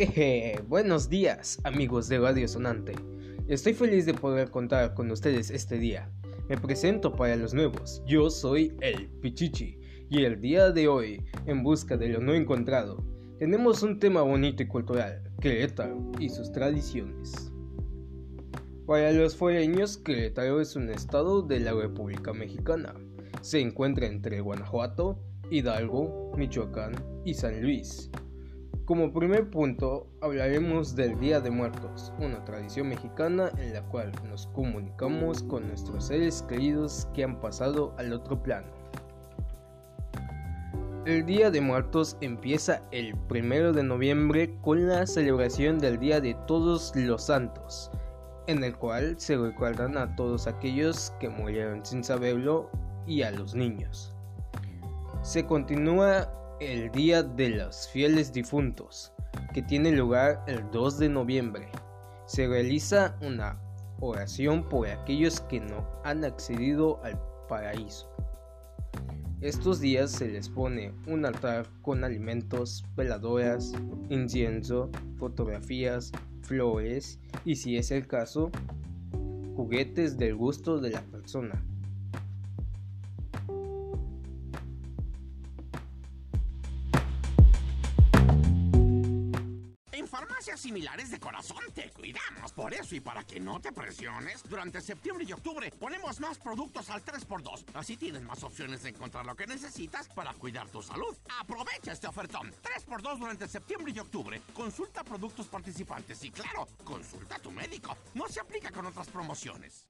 Buenos días, amigos de Radio Sonante. Estoy feliz de poder contar con ustedes este día. Me presento para los nuevos. Yo soy el Pichichi y el día de hoy, en busca de lo no encontrado, tenemos un tema bonito y cultural, Querétaro y sus tradiciones. Para los foreños, Querétaro es un estado de la República Mexicana. Se encuentra entre Guanajuato, Hidalgo, Michoacán y San Luis. Como primer punto, hablaremos del Día de Muertos, una tradición mexicana en la cual nos comunicamos con nuestros seres queridos que han pasado al otro plano. El Día de Muertos empieza el 1 de noviembre con la celebración del Día de Todos los Santos, en el cual se recuerdan a todos aquellos que murieron sin saberlo y a los niños. Se continúa el Día de los Fieles Difuntos, que tiene lugar el 2 de noviembre. Se realiza una oración por aquellos que no han accedido al paraíso. Estos días se les pone un altar con alimentos, veladoras, incienso, fotografías, flores y si es el caso, juguetes del gusto de la persona. Farmacias similares de corazón te cuidamos. Por eso y para que no te presiones, durante septiembre y octubre ponemos más productos al 3x2. Así tienes más opciones de encontrar lo que necesitas para cuidar tu salud. Aprovecha este ofertón. 3x2 durante septiembre y octubre. Consulta productos participantes y claro, consulta a tu médico. No se aplica con otras promociones.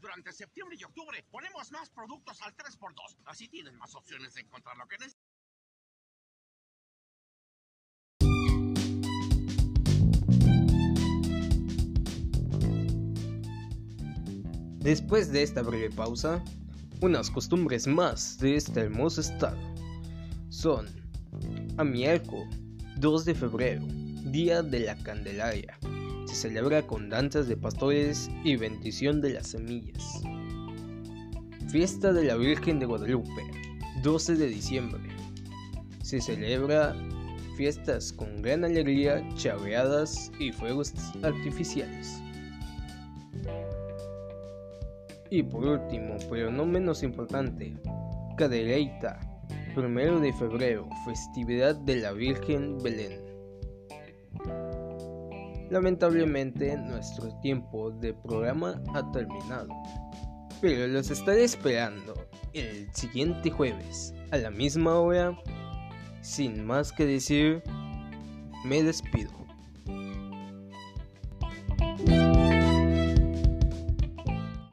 Durante septiembre y octubre ponemos más productos al 3x2. Así tienes más opciones de encontrar lo que necesitas. Después de esta breve pausa, unas costumbres más de este hermoso estado son Amielco, 2 de febrero, Día de la Candelaria, se celebra con danzas de pastores y bendición de las semillas. Fiesta de la Virgen de Guadalupe, 12 de diciembre. Se celebra fiestas con gran alegría, chaveadas y fuegos artificiales. Y por último, pero no menos importante, Cadereyta, 1 de febrero, festividad de la Virgen Belén. Lamentablemente nuestro tiempo de programa ha terminado, pero los estaré esperando el siguiente jueves a la misma hora. Sin más que decir, me despido.